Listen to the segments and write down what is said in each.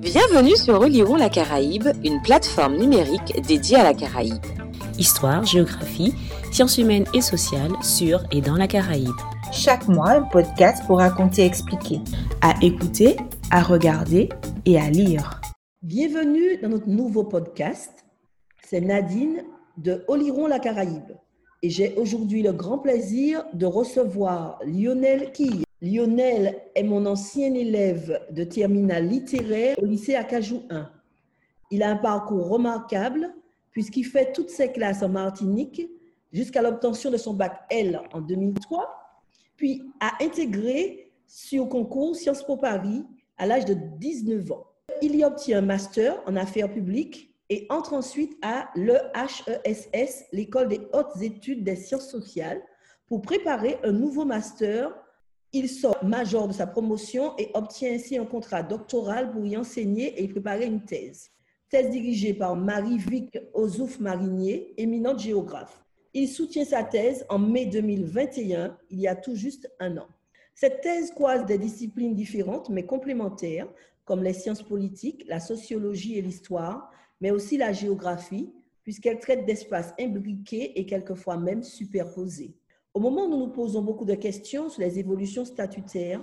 Bienvenue sur Relirons la Caraïbe, une plateforme numérique dédiée à la Caraïbe. Histoire, géographie, sciences humaines et sociales sur et dans la Caraïbe. Chaque mois, un podcast pour raconter et expliquer. À écouter, à regarder et à lire. Bienvenue dans notre nouveau podcast. C'est Nadine de Oliron la Caraïbe. Et j'ai aujourd'hui le grand plaisir de recevoir Lionel Quille. Lionel est mon ancien élève de terminale littéraire au lycée Acajou 1. Il a un parcours remarquable puisqu'il fait toutes ses classes en Martinique jusqu'à l'obtention de son bac L en 2003, puis a intégré sur concours Sciences Po Paris à l'âge de 19 ans. Il y obtient un master en affaires publiques et entre ensuite à l'EHESS, l'école des hautes études des sciences sociales, pour préparer un nouveau master il sort major de sa promotion et obtient ainsi un contrat doctoral pour y enseigner et y préparer une thèse. Thèse dirigée par Marie-Vic Ozouf Marinier, éminente géographe. Il soutient sa thèse en mai 2021, il y a tout juste un an. Cette thèse croise des disciplines différentes mais complémentaires, comme les sciences politiques, la sociologie et l'histoire, mais aussi la géographie, puisqu'elle traite d'espaces imbriqués et quelquefois même superposés. Au moment où nous nous posons beaucoup de questions sur les évolutions statutaires,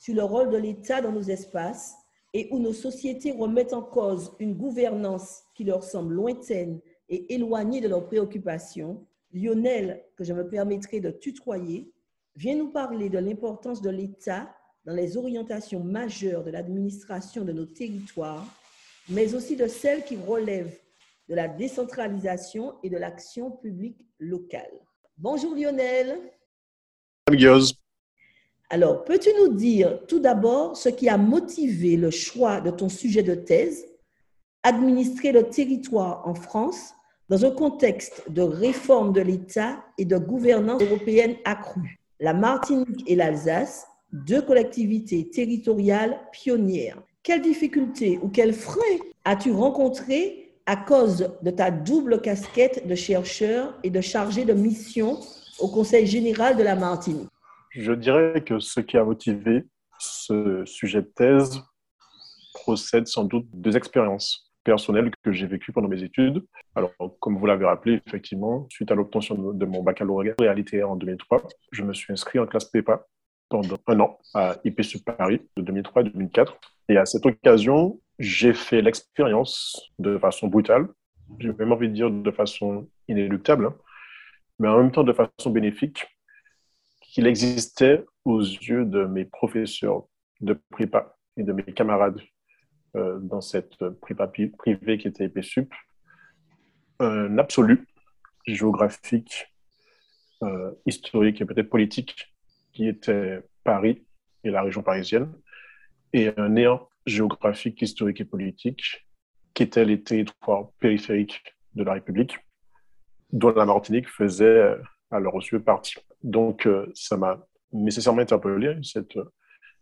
sur le rôle de l'État dans nos espaces et où nos sociétés remettent en cause une gouvernance qui leur semble lointaine et éloignée de leurs préoccupations, Lionel, que je me permettrai de tutoyer, vient nous parler de l'importance de l'État dans les orientations majeures de l'administration de nos territoires, mais aussi de celles qui relèvent de la décentralisation et de l'action publique locale. Bonjour Lionel. Alors, peux-tu nous dire tout d'abord ce qui a motivé le choix de ton sujet de thèse, administrer le territoire en France dans un contexte de réforme de l'État et de gouvernance européenne accrue? La Martinique et l'Alsace, deux collectivités territoriales pionnières. Quelles difficultés ou quels freins as-tu rencontrés à cause de ta double casquette de chercheur et de chargé de mission au Conseil général de la Martinique Je dirais que ce qui a motivé ce sujet de thèse procède sans doute des expériences personnelles que j'ai vécues pendant mes études. Alors, comme vous l'avez rappelé, effectivement, suite à l'obtention de mon baccalauréat réalité en 2003, je me suis inscrit en classe PEPA pendant un an à IPSU Paris de 2003 à 2004. Et à cette occasion, j'ai fait l'expérience de façon brutale, j'ai même envie de dire de façon inéluctable, hein, mais en même temps de façon bénéfique, qu'il existait aux yeux de mes professeurs de prépa et de mes camarades euh, dans cette prépa privée qui était EPSUP, un absolu géographique, euh, historique et peut-être politique qui était Paris et la région parisienne, et un néant géographique, historique et politique qu'étaient les territoires périphériques de la République, dont la Martinique faisait euh, à leurs yeux partie. Donc, euh, ça m'a nécessairement interpellé, cette euh,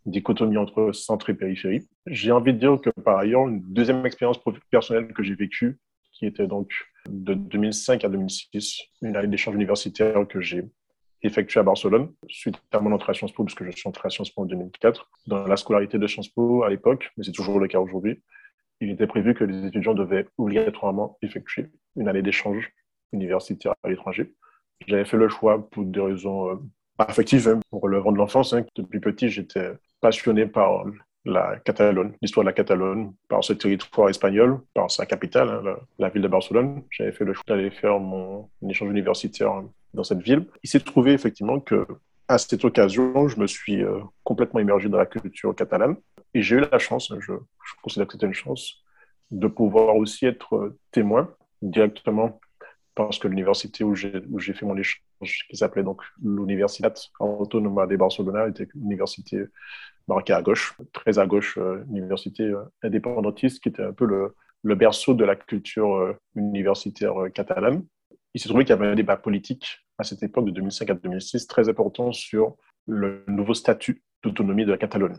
dichotomie entre centre et périphérie. J'ai envie de dire que par ailleurs, une deuxième expérience personnelle que j'ai vécue, qui était donc de 2005 à 2006, une année d'échange universitaire que j'ai effectué à Barcelone suite à mon entrée à Sciences Po, puisque je suis entré à Sciences Po en 2004. Dans la scolarité de Sciences Po à l'époque, mais c'est toujours le cas aujourd'hui, il était prévu que les étudiants devaient obligatoirement effectuer une année d'échange universitaire à l'étranger. J'avais fait le choix pour des raisons euh, affectives, hein, pour relevant de l'enfance. Hein. Depuis petit, j'étais passionné par la Catalogne, l'histoire de la Catalogne, par ce territoire espagnol, par sa capitale, hein, la, ville de Barcelone. J'avais fait le choix d'aller faire mon échange universitaire dans cette ville. Il s'est trouvé effectivement que à cette occasion, je me suis euh, complètement immergé dans la culture catalane et j'ai eu la chance, je, considère que c'était une chance, de pouvoir aussi être euh, témoin directement parce que l'université où j'ai fait mon échange, qui s'appelait donc l'Universitat Autonoma de Barcelona, était une université marquée à gauche, très à gauche, euh, université indépendantiste, qui était un peu le berceau de la culture universitaire catalane il s'est trouvé qu'il y avait un débat politique à cette époque de 2005 à 2006 très important sur le nouveau statut d'autonomie de la Catalogne.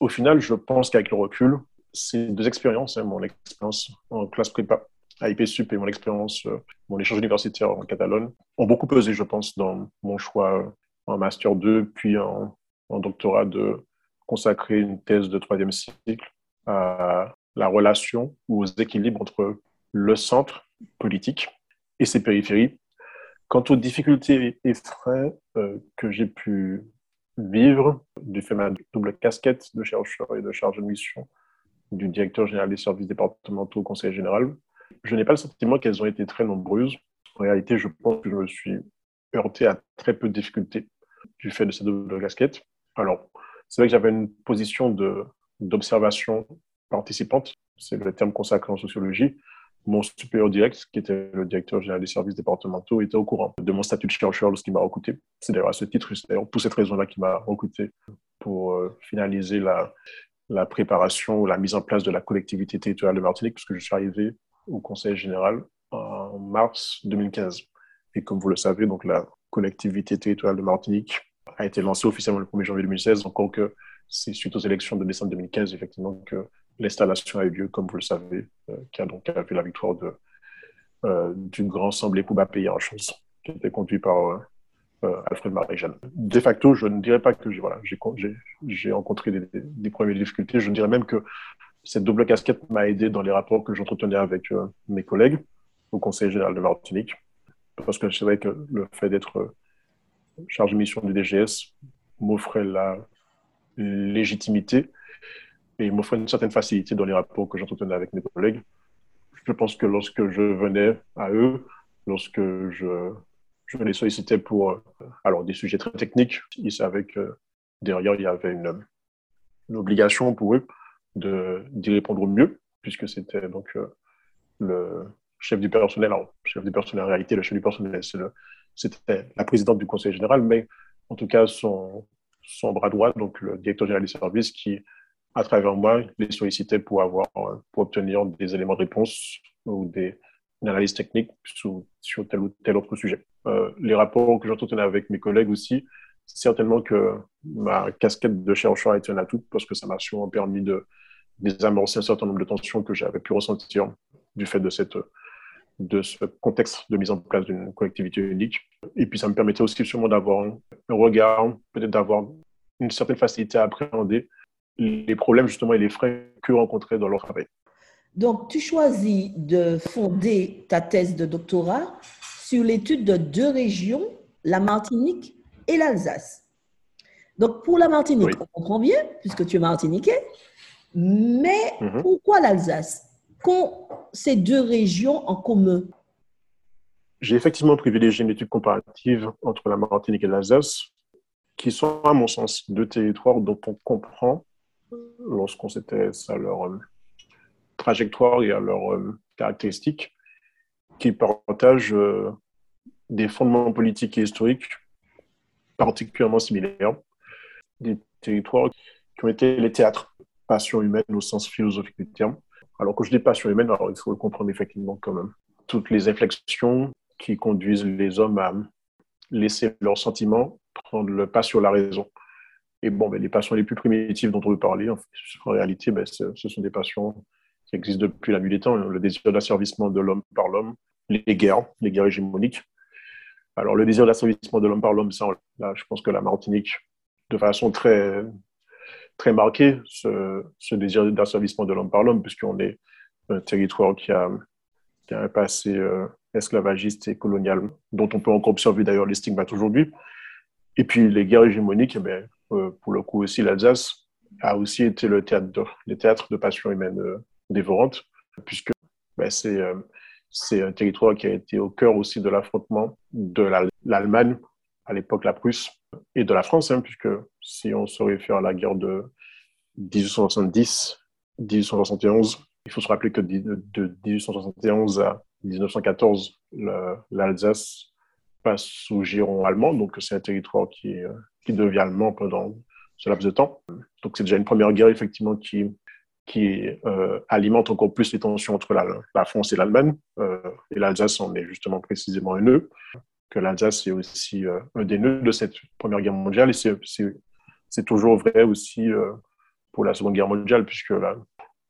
Au final, je pense qu'avec le recul, ces deux expériences, hein, mon expérience en classe prépa à IPSUP et mon expérience, euh, mon échange universitaire en Catalogne, ont beaucoup pesé, je pense, dans mon choix en Master 2, puis en, en doctorat de consacrer une thèse de troisième cycle à la relation ou aux équilibres entre le centre politique et ses périphéries. Quant aux difficultés et frais euh, que j'ai pu vivre du fait de ma double casquette de chercheur et de charge de mission du directeur général des services départementaux au Conseil général, je n'ai pas le sentiment qu'elles ont été très nombreuses. En réalité, je pense que je me suis heurté à très peu de difficultés du fait de cette double casquette. Alors, c'est vrai que j'avais une position d'observation participante, c'est le terme consacré en sociologie. Mon supérieur direct, qui était le directeur général des services départementaux, était au courant de mon statut de chercheur lorsqu'il m'a recruté. C'est d'ailleurs à ce titre, c'est pour cette raison-là qu'il m'a recruté pour euh, finaliser la, la préparation ou la mise en place de la collectivité territoriale de Martinique, puisque je suis arrivé au Conseil général en mars 2015. Et comme vous le savez, donc la collectivité territoriale de Martinique a été lancée officiellement le 1er janvier 2016, encore que c'est suite aux élections de décembre 2015, effectivement, que l'installation a eu lieu, comme vous le savez, euh, qui a donc vu la victoire de, euh, du grand Semblé en chose, qui était conduit par euh, euh, Alfred Marie-Jeanne. De facto, je ne dirais pas que j'ai rencontré des, des, premières difficultés, je dirais même que cette double casquette m'a aidé dans les rapports que j'entretenais avec mes collègues au Conseil général de Martinique, parce que c'est vrai que le fait d'être chargé de mission du DGS m'offrait la légitimité et m'offrait une certaine facilité dans les rapports que j'entretenais avec mes collègues. Je pense que lorsque je venais à eux, lorsque je, je les sollicitais pour alors, des sujets très techniques, ils savaient que derrière, il y avait une, une obligation pour eux d'y répondre au mieux, puisque c'était donc euh, le chef du personnel, alors, chef du personnel en réalité, le chef du personnel, c'était la présidente du conseil général, mais en tout cas, son, son bras droit, donc le directeur général des services, qui à travers moi, les solliciter pour, avoir, pour obtenir des éléments de réponse ou des analyses techniques sur, sur tel ou tel autre sujet. Euh, les rapports que j'entretenais avec mes collègues aussi, certainement que ma casquette de chercheur a été un atout parce que ça m'a sûrement permis de désamorcer un certain nombre de tensions que j'avais pu ressentir du fait de, cette, de ce contexte de mise en place d'une collectivité unique. Et puis ça me permettait aussi sûrement d'avoir un regard, peut-être d'avoir une certaine facilité à appréhender les problèmes justement et les frais que rencontraient dans leur travail. Donc, tu choisis de fonder ta thèse de doctorat sur l'étude de deux régions, la Martinique et l'Alsace. Donc, pour la Martinique, on comprend bien, puisque tu es martiniquais, mais mhm. pourquoi l'Alsace? Qu'ont ces deux régions en commun? J'ai effectivement privilégié une étude comparative entre la Martinique et l'Alsace, qui sont, à mon sens, deux territoires dont on comprend lorsqu'on s'intéresse à leur euh, trajectoire et à leurs euh, caractéristiques, qui partagent euh, des fondements politiques et historiques particulièrement similaires, des territoires qui ont été les théâtres, passion humaine au sens philosophique du terme. Alors quand je dis passion humaine, alors il faut le comprendre effectivement comme toutes les inflexions qui conduisent les hommes à laisser leurs sentiments prendre le pas sur la raison. Et bon, ben, les passions les plus primitives dont on veut parler, en, réalité, ben, ce, sont des passions qui existent depuis la nuit des temps. Le désir d'asservissement de l'homme par l'homme, les guerres, les guerres hégémoniques. Alors, le désir d'asservissement de l'homme par l'homme, ça, là, je pense que la Martinique, de façon très, très marquée, ce, désir d'asservissement de l'homme par l'homme, puisqu'on est un territoire qui a, qui a un passé euh, esclavagiste et colonial, dont on peut encore observer d'ailleurs les stigmates aujourd'hui. Et puis, les guerres hégémoniques, eh euh, pour le coup aussi, l'Alsace a aussi été le théâtre de, le théâtre de passion humaine euh, dévorante, puisque ben, c'est euh, c'est un territoire qui a été au cœur aussi de l'affrontement de l'Allemagne, à l'époque la Prusse, et de la France, hein, puisque si on se réfère à la guerre de 1870-1871, il faut se rappeler que de, 1871 à 1914, l'Alsace passe sous giron allemand, donc c'est un territoire qui, qui devient allemand pendant ce laps de temps. Donc c'est déjà une première guerre effectivement qui, qui euh, alimente encore plus les tensions entre la, France et l'Allemagne. Euh, et l'Alsace en est justement précisément un nœud, que l'Alsace est aussi euh, un des nœuds de cette Première Guerre mondiale. Et c'est toujours vrai aussi pour la Seconde Guerre mondiale, puisque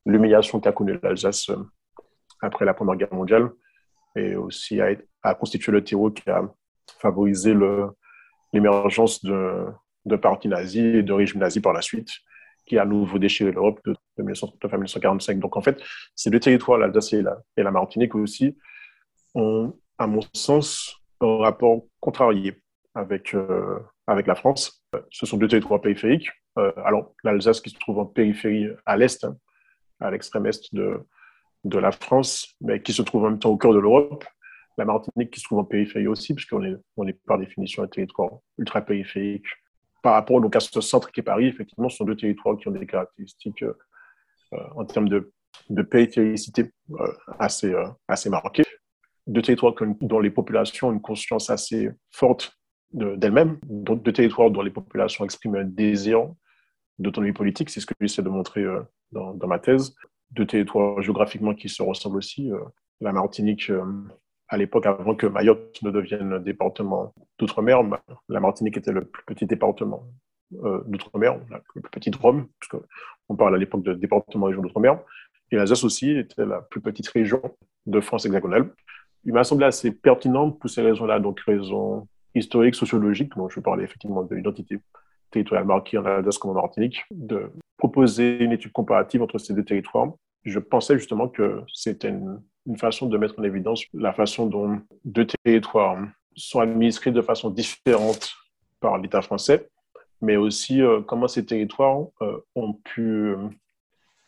l'humiliation qu'a connue l'Alsace après la Première Guerre mondiale et aussi a, a constitué le terreau qui a favorisé le, l'émergence de, de partis nazis et de régimes nazis par la suite, qui a à nouveau déchiré l'Europe de, 1939 à 1945. Donc en fait, ces deux territoires, l'Alsace et la, et la Martinique aussi, ont, à mon sens, un rapport contrarié avec, euh, avec la France. Ce sont deux territoires périphériques. Euh, alors, l'Alsace qui se trouve en périphérie à l'est, à l'extrême est de, de la France, mais qui se trouve en même temps au cœur de l'Europe. La Martinique qui se trouve en périphérie aussi, puisqu'on est, est par définition un territoire ultra-périphérique. Par rapport donc, à ce centre qui est Paris, effectivement, ce sont deux territoires qui ont des caractéristiques euh, en termes de, de périphéricité assez, marquées de territoires dont les populations ont une conscience assez forte d'elles-mêmes, de, de, territoires dont les populations expriment un désir d'autonomie politique, c'est ce que j'essaie de montrer euh, dans, dans, ma thèse, de territoires géographiquement qui se ressemblent aussi. Euh, la Martinique, euh, à l'époque, avant que Mayotte ne devienne un département d'outre-mer, bah, la Martinique était le plus petit département d'outre-mer, le plus petit Drôme, puisqu'on parle à l'époque de département région d'outre-mer, et l'Alsace aussi était la plus petite région de France hexagonale il m'a semblé assez pertinent pour ces raisons-là, donc raisons historiques, sociologiques, dont je parlais effectivement de l'identité territoriale marquée en Alsace comme en Martinique, de proposer une étude comparative entre ces deux territoires. Je pensais justement que c'était une, façon de mettre en évidence la façon dont deux territoires sont administrés de façon différente par l'État français, mais aussi euh, comment ces territoires euh, ont pu euh,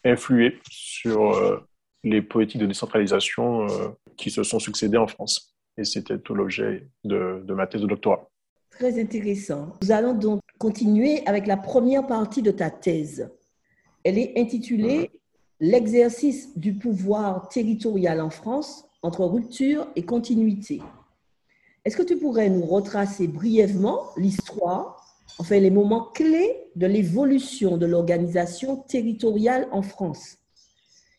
influer sur les politiques de décentralisation qui se sont succédées en France. Et c'était tout l'objet de, ma thèse de doctorat. Très intéressant. Nous allons donc continuer avec la première partie de ta thèse. Elle est intitulée L'exercice du pouvoir territorial en France entre rupture et continuité. Est-ce que tu pourrais nous retracer brièvement l'histoire, enfin les moments clés de l'évolution de l'organisation territoriale en France?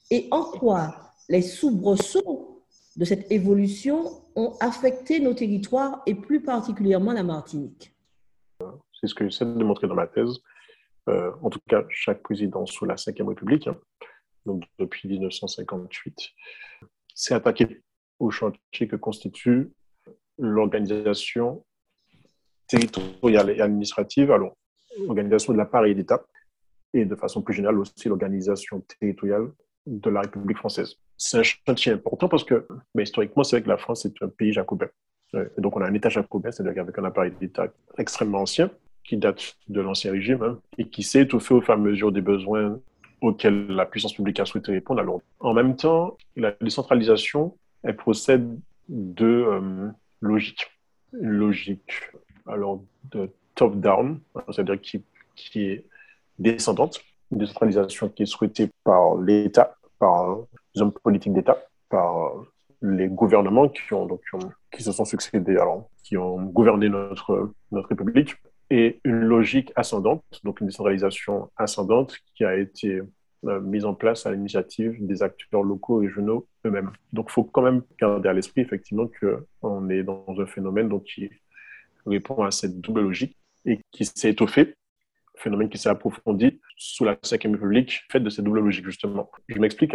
Et en quoi les soubresauts de cette évolution ont affecté nos territoires et plus particulièrement la Martinique? C'est ce que j'essaie de montrer dans ma thèse. Euh, en tout cas, chaque président sous la Ve République, hein, donc depuis 1958, s'est attaqué au chantier que constitue l'organisation territoriale et administrative, alors l'organisation de l'appareil d'État, et de façon plus générale aussi l'organisation territoriale de la République française. C'est un chantier important parce que, mais historiquement, c'est vrai que la France est un pays jacobin. Et donc, on a un État jacobin, c'est-à-dire avec un appareil d'État extrêmement ancien, qui date de l'Ancien Régime, hein, et qui s'est étoffé au fur et à mesure des besoins auxquels la puissance publique a souhaité répondre. En même temps, la décentralisation, elle procède de euh, logique. Une logique alors, de top-down, c'est-à-dire qui, qui est descendante, une décentralisation qui est souhaitée par l'État par les hommes politiques d'État, par les gouvernements qui, ont, donc, qui, se sont succédés, alors, qui ont gouverné notre, notre République, logique ascendante, donc une décentralisation ascendante qui a été euh, mise en place à l'initiative des acteurs locaux et régionaux eux-mêmes. Donc il faut quand même garder à l'esprit effectivement qu'on est dans un phénomène donc, qui répond à cette double logique et qui s'est étoffé phénomène qui s'est approfondi sous la Ve République, fait de cette double logique, justement. Je m'explique.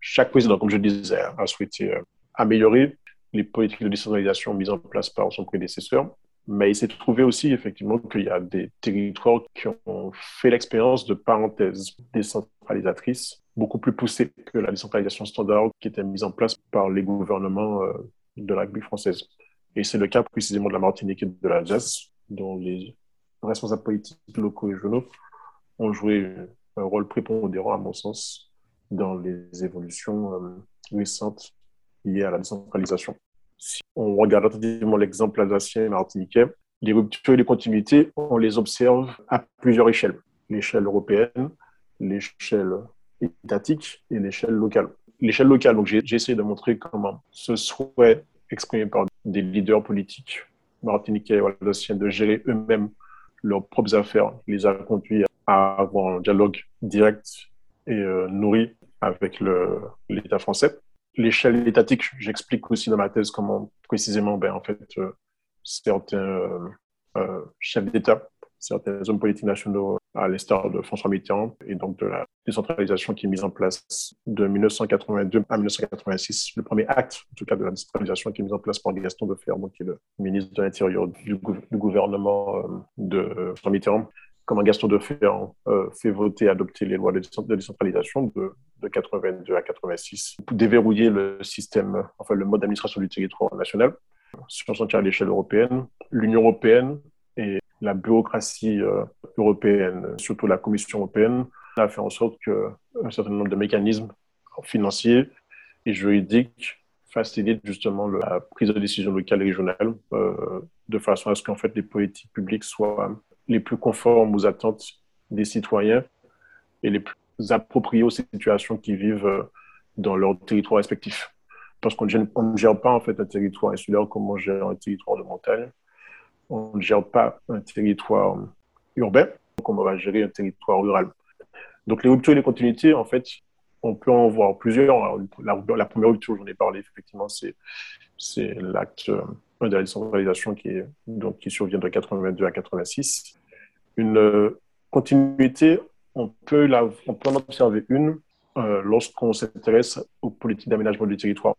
Chaque président, comme je disais, a souhaité euh, améliorer les politiques de décentralisation mises en place par son prédécesseur, mais il s'est trouvé aussi, effectivement, qu'il y a des territoires qui ont fait l'expérience de parenthèses décentralisatrices beaucoup plus poussées que la décentralisation standard qui était mise en place par les gouvernements euh, de la République française. Et c'est le cas précisément de la Martinique et de l'Alsace, dont les responsables politiques locaux et régionaux ont joué un rôle prépondérant, à mon sens, dans les évolutions euh, récentes liées à la décentralisation. Si on regarde attentivement l'exemple alsacien et martiniquais, les ruptures et les continuités, on les observe à plusieurs échelles. L'échelle européenne, l'échelle étatique et l'échelle locale. L'échelle locale, donc j'ai essayé de montrer comment ce souhait exprimé par des leaders politiques martiniquais ou alsaciens de gérer eux-mêmes leurs propres affaires les a conduits à avoir un dialogue direct et euh, nourri avec l'État français. L'échelle étatique, j'explique aussi dans ma thèse comment précisément, ben, en fait, euh, certains euh, chefs d'État, certains hommes politiques nationaux, à l'instar de François Mitterrand, et donc de la décentralisation qui est mise en place de 1982 à 1986, le premier acte, en tout cas, de la décentralisation qui est mise en place par Gaston Deferre, qui est le ministre de l'Intérieur du, gouvernement de François Mitterrand, comment Gaston Deferrand euh, fait voter, adopter les lois de décentralisation de, de 82 à 86 pour déverrouiller le système, enfin le mode d'administration du territoire national. Si on s'en tient à l'échelle européenne, l'Union européenne et la bureaucratie euh, européenne, surtout la Commission européenne, a fait en sorte qu'un certain nombre de mécanismes financiers et juridiques facilitent justement la prise de décision locale et régionale euh, de façon à ce qu'en fait les politiques publiques soient les plus conformes aux attentes des citoyens et les plus appropriées aux situations qu'ils vivent euh, dans leur territoire respectif. Parce qu'on ne gère pas en fait un territoire insulaire comme on gère un territoire de montagne. On ne gère pas un territoire urbain comme on va gérer un territoire rural. Donc les ruptures et les continuités, en fait, on peut en voir plusieurs. La, la première rupture, j'en ai parlé, effectivement, c'est l'acte euh, de la décentralisation qui, donc, qui survient de 82 à 86. Une euh, continuité, on peut, la, en observer une euh, lorsqu'on s'intéresse aux politiques d'aménagement du territoire.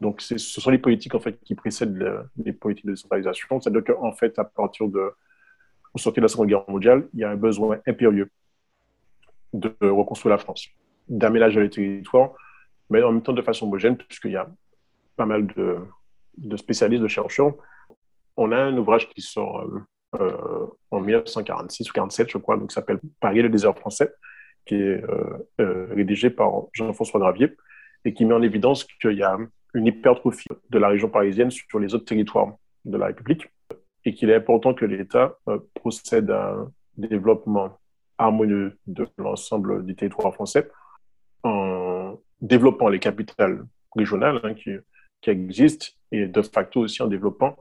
Donc, ce sont les politiques en fait, qui précèdent les politiques de décentralisation. C'est-à-dire qu'en fait, à partir de, sortir de la Seconde Guerre mondiale, il y a un besoin impérieux de reconstruire la France, d'aménager les territoires, mais en même temps de façon homogène, puisqu'il y a pas mal de, de, spécialistes, de chercheurs. On a un ouvrage qui sort euh, euh en 1946 ou 47, je crois, donc s'appelle Paris le désert français, qui est euh, euh, rédigé par Jean-François Gravier et qui met en évidence qu'il y a une hypertrophie de la région parisienne sur les autres territoires de la République et qu'il est important que l'État procède à un développement harmonieux de l'ensemble du territoire français en développant les capitales régionales hein, qui, existent et de facto aussi en développant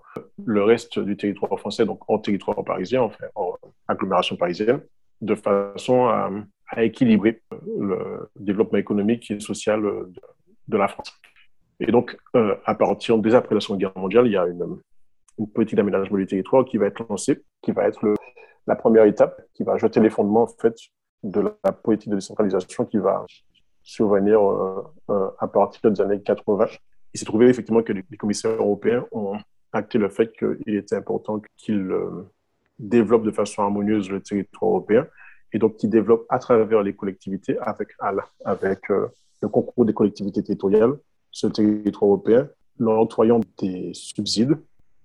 le reste du territoire français, donc en territoire parisien, en agglomération parisienne, de façon à, équilibrer le développement économique et social de, la France. Et donc, euh, à partir des après la Seconde Guerre mondiale, il y a une, politique d'aménagement du territoire qui va être lancée, qui va être la première étape qui va jeter les fondements en fait, de la politique de décentralisation qui va survenir euh, euh, à partir des années 80. Il s'est trouvé effectivement que les commissaires européens ont acté le fait qu'il était important qu'ils euh, développent de façon harmonieuse le territoire européen et donc qu'ils développent à travers les collectivités avec, avec le concours des collectivités territoriales ce territoire européen, en octroyant des subsides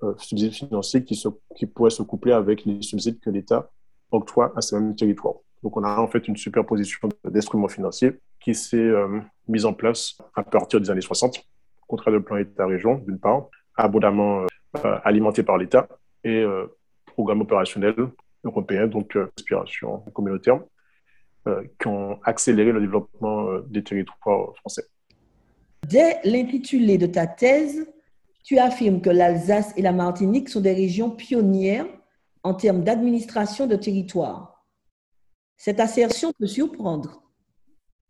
euh, subsides financiers qui, pourraient se coupler avec les subsides que l'État octroie à ces mêmes territoires. Donc, on a en fait une superposition d'instruments financiers qui s'est euh, mise en place à partir des années 60, contrat de plan État-région, d'une part, abondamment euh, alimenté par l'État, et programme opérationnel européen, donc inspiration communautaire, qui ont accéléré le développement des territoires français. Dès l'intitulé de ta thèse, tu affirmes que l'Alsace et la Martinique sont des régions pionnières en termes d'administration de territoire. Cette assertion peut surprendre.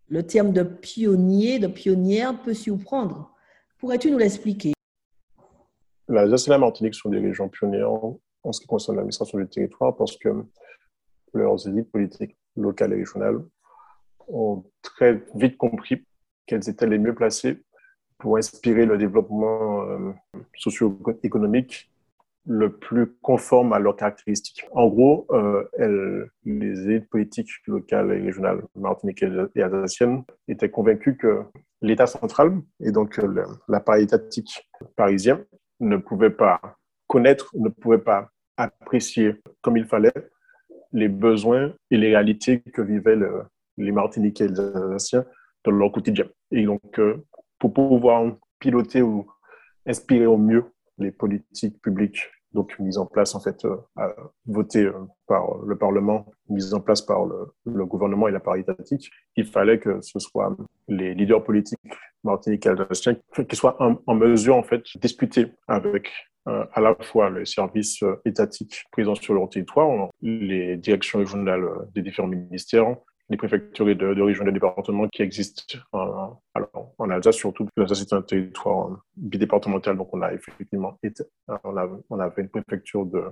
Le terme de pionnier, de pionnière peut surprendre. Pourrais-tu nous l'expliquer? L'Alsace et la Martinique sont des régions pionnières en ce qui concerne l'administration du territoire parce que leurs élites politiques locales et régionales ont très vite compris qu'elles étaient les mieux placées pour inspirer le développement euh, socio-économique le plus conforme à leurs caractéristiques. En gros, euh, les élites politiques locales et régionales martiniquaises et alsaciennes étaient convaincues que l'État central et donc euh, l'appareil étatique parisien ne pouvait pas connaître, ne pouvait pas apprécier comme il fallait les besoins et les réalités que vivaient les Martiniquais et les Alsaciens dans leur quotidien. Et donc, euh, pour pouvoir piloter ou inspirer au mieux les politiques publiques donc mises en place en fait, euh, votées euh, par le Parlement, mises en place par le, gouvernement et l'appareil étatique, il fallait que ce soit les leaders politiques martiniquais qui soient en, mesure en fait de discuter avec euh, à la fois les services étatiques présents sur leur territoire, les directions régionales des différents ministères, les préfectures et de, de régions et de départements qui existent en, alors, en Alsace, surtout. L'Alsace est un territoire bidépartemental, donc on a effectivement été, on, a, on avait une préfecture de,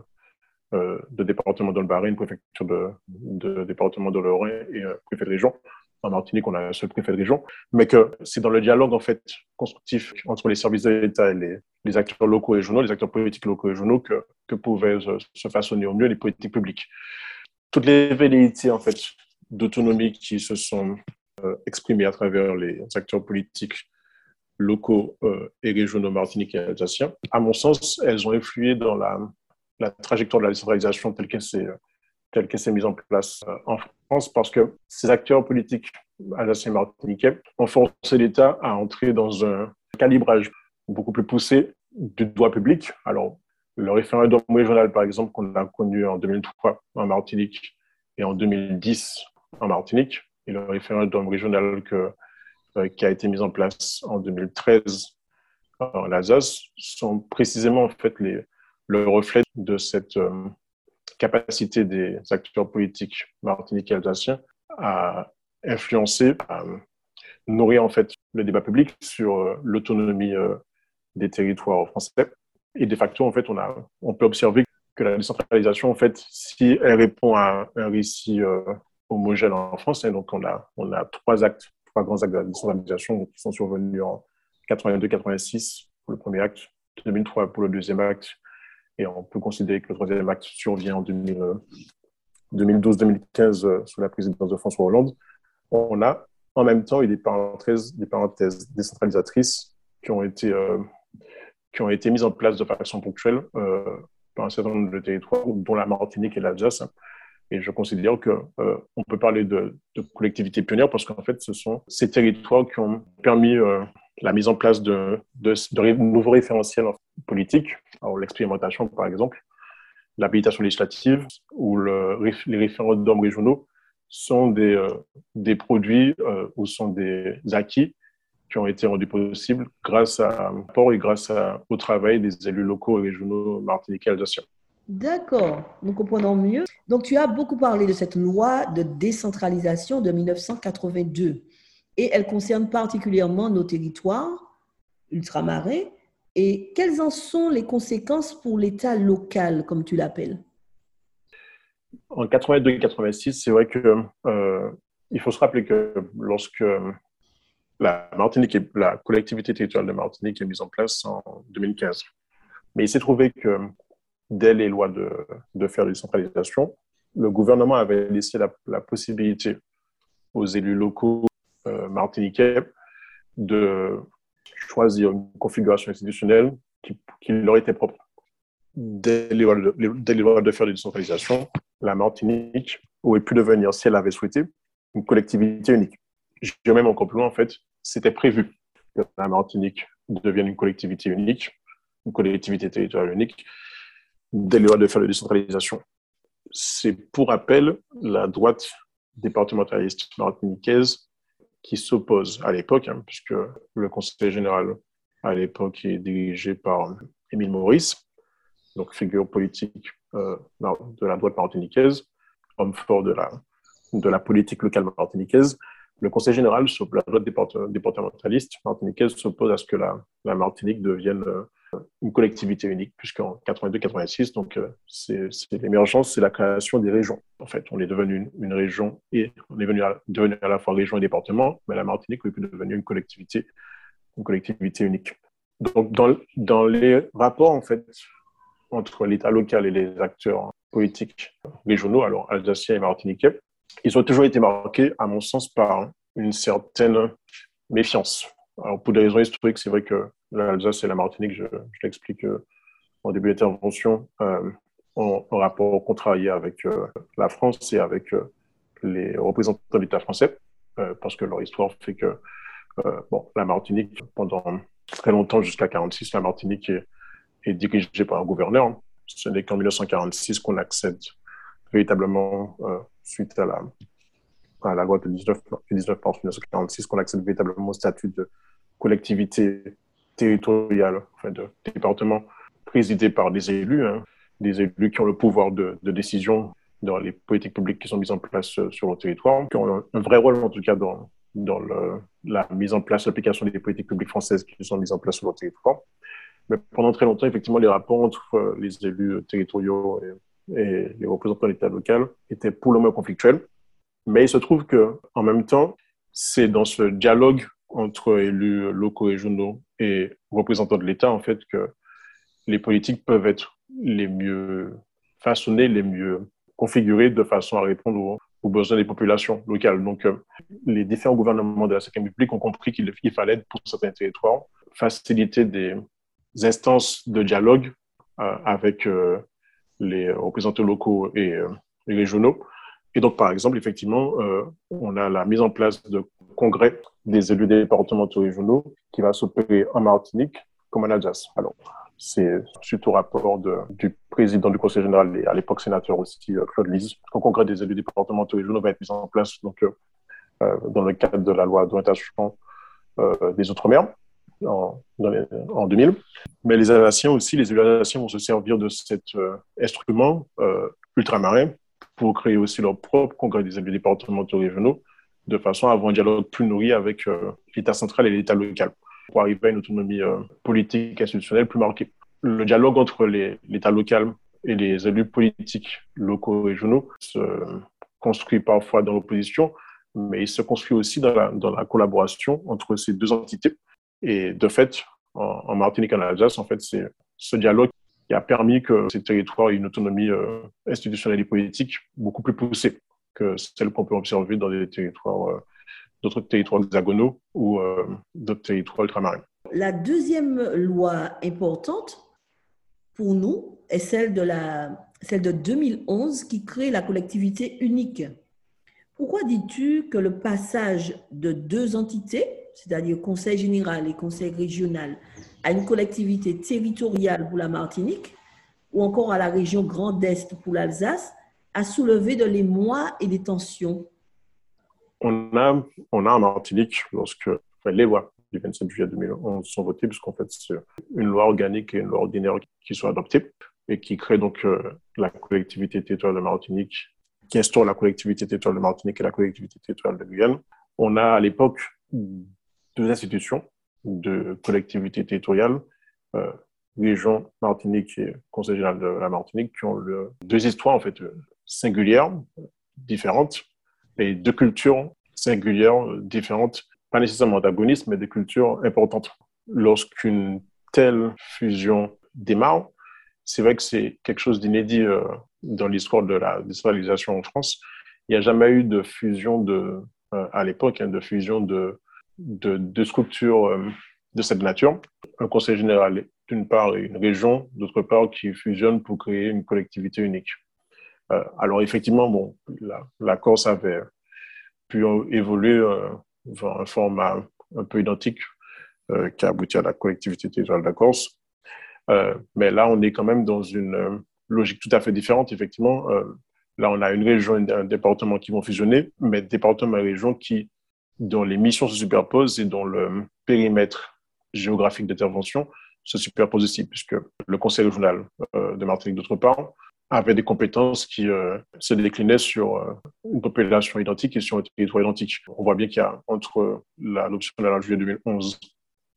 euh, de département dans le Bas-Rhin, une préfecture de, de département de l'Orient et un préfet de région. En Martinique, on a un seul préfet de région, mais que c'est dans le dialogue en fait constructif entre les services de l'État et les, les, acteurs locaux et régionaux, les acteurs politiques locaux et régionaux, que, que pouvaient se façonner au mieux les politiques publiques toutes les velléités en fait d'autonomie qui se sont euh, exprimées à travers les acteurs politiques locaux euh, et régionaux martiniquais et alsaciens, à mon sens, elles ont influé dans la, trajectoire de la décentralisation telle qu'elle s'est mise en place euh, en France, parce que ces acteurs politiques alsaciens martiniquais ont forcé l'État à entrer dans un calibrage beaucoup plus poussé du droit public. Alors, le référendum régional, par exemple, qu'on a connu en 2003 en Martinique et en 2010 en Martinique, et le référendum régional euh, qui a été mis en place en 2013 en Alsace, sont précisément en fait le reflet de cette euh, capacité des acteurs politiques martiniquais et alsaciens à influencer, à nourrir en fait le débat public sur euh, l'autonomie des territoires français. Et de facto, en fait, on, a, on peut observer que la décentralisation, en fait, si elle répond à un récit euh, homogène en France, et donc on a, on a trois actes, trois grands actes de la décentralisation qui sont survenus en 82-86 pour le premier acte, 2003 pour le deuxième acte, et on peut considérer que le troisième acte survient en 2012-2015 euh, sous la présidence de François Hollande. On a en même temps eu des parenthèses, des parenthèses décentralisatrices qui ont été euh, qui ont été mises en place de façon ponctuelle euh, par un certain nombre de territoires, dont la Martinique et l'Alsace. Et je considère qu'on euh, on peut parler de, de collectivités pionnières parce qu'en fait, ce sont ces territoires qui ont permis euh, la mise en place de, nouveaux référentiels politiques. L'expérimentation, par exemple, l'habilitation législative ou le, les référendums régionaux sont des, des produits ou sont des acquis qui ont été rendus possibles grâce à port et grâce au travail des élus locaux et régionaux martiniquais alsaciens. D'accord, nous comprenons mieux. Donc, tu as beaucoup parlé de cette loi de décentralisation de 1982 et elle concerne particulièrement nos territoires ultramarins. Et quelles en sont les conséquences pour l'État local, comme tu l'appelles? En 82 86, c'est vrai que euh, il faut se rappeler que lorsque la Martinique, la collectivité territoriale de Martinique est mise en place en 2015. Mais il s'est trouvé que dès les lois de, de faire décentralisation, le gouvernement avait laissé la, possibilité aux élus locaux euh, martiniquais de choisir une configuration institutionnelle qui, leur était propre. Dès les, lois de, de faire décentralisation, la Martinique aurait pu devenir, si elle avait souhaité, une collectivité unique. Je vais même encore plus loin, en fait, c'était prévu que la Martinique devienne une collectivité unique, une collectivité territoriale unique, dès lois de faire la décentralisation. C'est pour rappel la droite départementaliste martiniquaise qui s'oppose à l'époque, hein, puisque le conseil général à l'époque est dirigé par Émile Maurice, donc figure politique euh, de la droite martiniquaise, homme fort de la, de la politique locale martiniquaise, le Conseil général, la droite départementaliste martiniquaise, s'oppose à ce que la, Martinique devienne euh, une collectivité unique, puisqu'en 82-86, donc euh, c'est l'émergence, c'est la création des régions. En fait, on est devenu une, région et on est devenu à, devenu à la fois région et département, mais la Martinique est devenue une collectivité, une collectivité unique. Donc, dans, dans les rapports en fait entre l'État local et les acteurs politiques régionaux, alors alsaciens et martiniquais, ils ont toujours été marqués, à mon sens, par une certaine méfiance. Alors, pour des raisons historiques, c'est vrai que l'Alsace et la Martinique, je, l'explique euh, en début d'intervention, euh, ont un rapport contrarié avec euh, la France et avec les représentants de l'État français, parce que leur histoire fait que bon, la Martinique, pendant très longtemps, jusqu'à 46, la Martinique est, est dirigée par un gouverneur. Ce n'est qu'en 1946 qu'on accède véritablement suite à la, à la loi de 19, 19 mars 1946 qu'on accède véritablement au statut de collectivité territoriale, enfin de département présidé par des élus, hein, des élus qui ont le pouvoir de, décision dans les politiques publiques qui sont mises en place euh, sur le territoire, qui ont un, vrai rôle en tout cas dans, la mise en place, l'application des politiques publiques françaises qui sont mises en place sur le territoire. Mais pendant très longtemps, effectivement, les rapports entre euh, les élus territoriaux et et les représentants de l'État local étaient pour le moins conflictuels. Mais il se trouve que, en même temps, c'est dans ce dialogue entre élus locaux régionaux et représentants de l'État, en fait, que les politiques peuvent être les mieux façonnées, les mieux configurés de façon à répondre aux, besoins des populations locales. Donc, les différents gouvernements de la Cinquième République ont compris qu'il fallait, pour certains territoires, faciliter des instances de dialogue avec les représentants locaux et régionaux. Et donc, par exemple, effectivement, on a la mise en place de congrès des élus départementaux régionaux qui va s'opérer en Martinique comme en Alsace. Alors, c'est suite au rapport du président du Conseil général et à l'époque sénateur aussi, euh, Claude Lise. Le congrès des élus départementaux régionaux va être mis en place donc, euh, euh, dans le cadre de la loi d'orientation des Outre-mer en, en, 2000. Mais les Alsaciens aussi, les élus alsaciens vont se servir de cet instrument ultramarin pour créer aussi leur propre congrès des élus départementaux régionaux de façon à avoir un dialogue plus nourri avec l'État central et l'État local pour arriver à une autonomie euh, politique institutionnelle plus marquée. Le dialogue entre l'État local et les élus politiques locaux régionaux se construit parfois dans l'opposition, mais il se construit aussi dans la, collaboration entre ces deux entités. Et de fait, en, Martinique et en Alsace, en fait, c'est ce dialogue qui a permis que ces territoires aient une autonomie euh, institutionnelle et politique beaucoup plus poussée que celle qu'on peut observer dans euh, d'autres territoires hexagonaux ou euh, d'autres territoires ultramarins. La deuxième loi importante pour nous est celle de, celle de 2011 qui crée la collectivité unique. Pourquoi dis-tu que le passage de deux entités, c'est-à-dire Conseil général et Conseil régional, à une collectivité territoriale pour la Martinique ou encore à la région Grand Est pour l'Alsace, a soulevé de l'émoi et des tensions on a, on a en Martinique, lorsque les lois du 27 juillet 2011 sont votées, puisqu'en fait, c'est une loi organique et une loi ordinaire qui sont adoptées et qui crée donc euh, la collectivité territoriale de Martinique, qui instaure la collectivité territoriale de Martinique et la collectivité territoriale de Guyane. On a à l'époque deux institutions de collectivité territoriale, euh, région Martinique et Conseil général de la Martinique, qui ont deux histoires en fait singulières, différentes, et deux cultures singulières, différentes, pas nécessairement antagonistes, mais des cultures importantes. Lorsqu'une telle fusion démarre, c'est vrai que c'est quelque chose d'inédit euh, dans l'histoire de la décentralisation en France. Il n'y a jamais eu de fusion de, euh, à l'époque, hein, de fusion de, de, structures euh, de cette nature. Un conseil général, d'une part, et une région, d'autre part, qui fusionnent pour créer une collectivité unique. Euh, alors effectivement, bon, la, Corse avait pu évoluer euh, vers un format un peu identique euh, qui a abouti à la collectivité territoriale de la Corse. mais là, on est quand même dans une logique tout à fait différente, effectivement. là, on a une région et un département qui vont fusionner, mais département et région qui, dont les missions se superposent et dont le périmètre géographique d'intervention se superpose aussi, puisque le conseil régional de Martinique, d'autre part, avait des compétences qui euh, se déclinaient sur euh, une population identique et sur un territoire identique. On voit bien qu'il y a entre l'adoption de la loi juillet 2011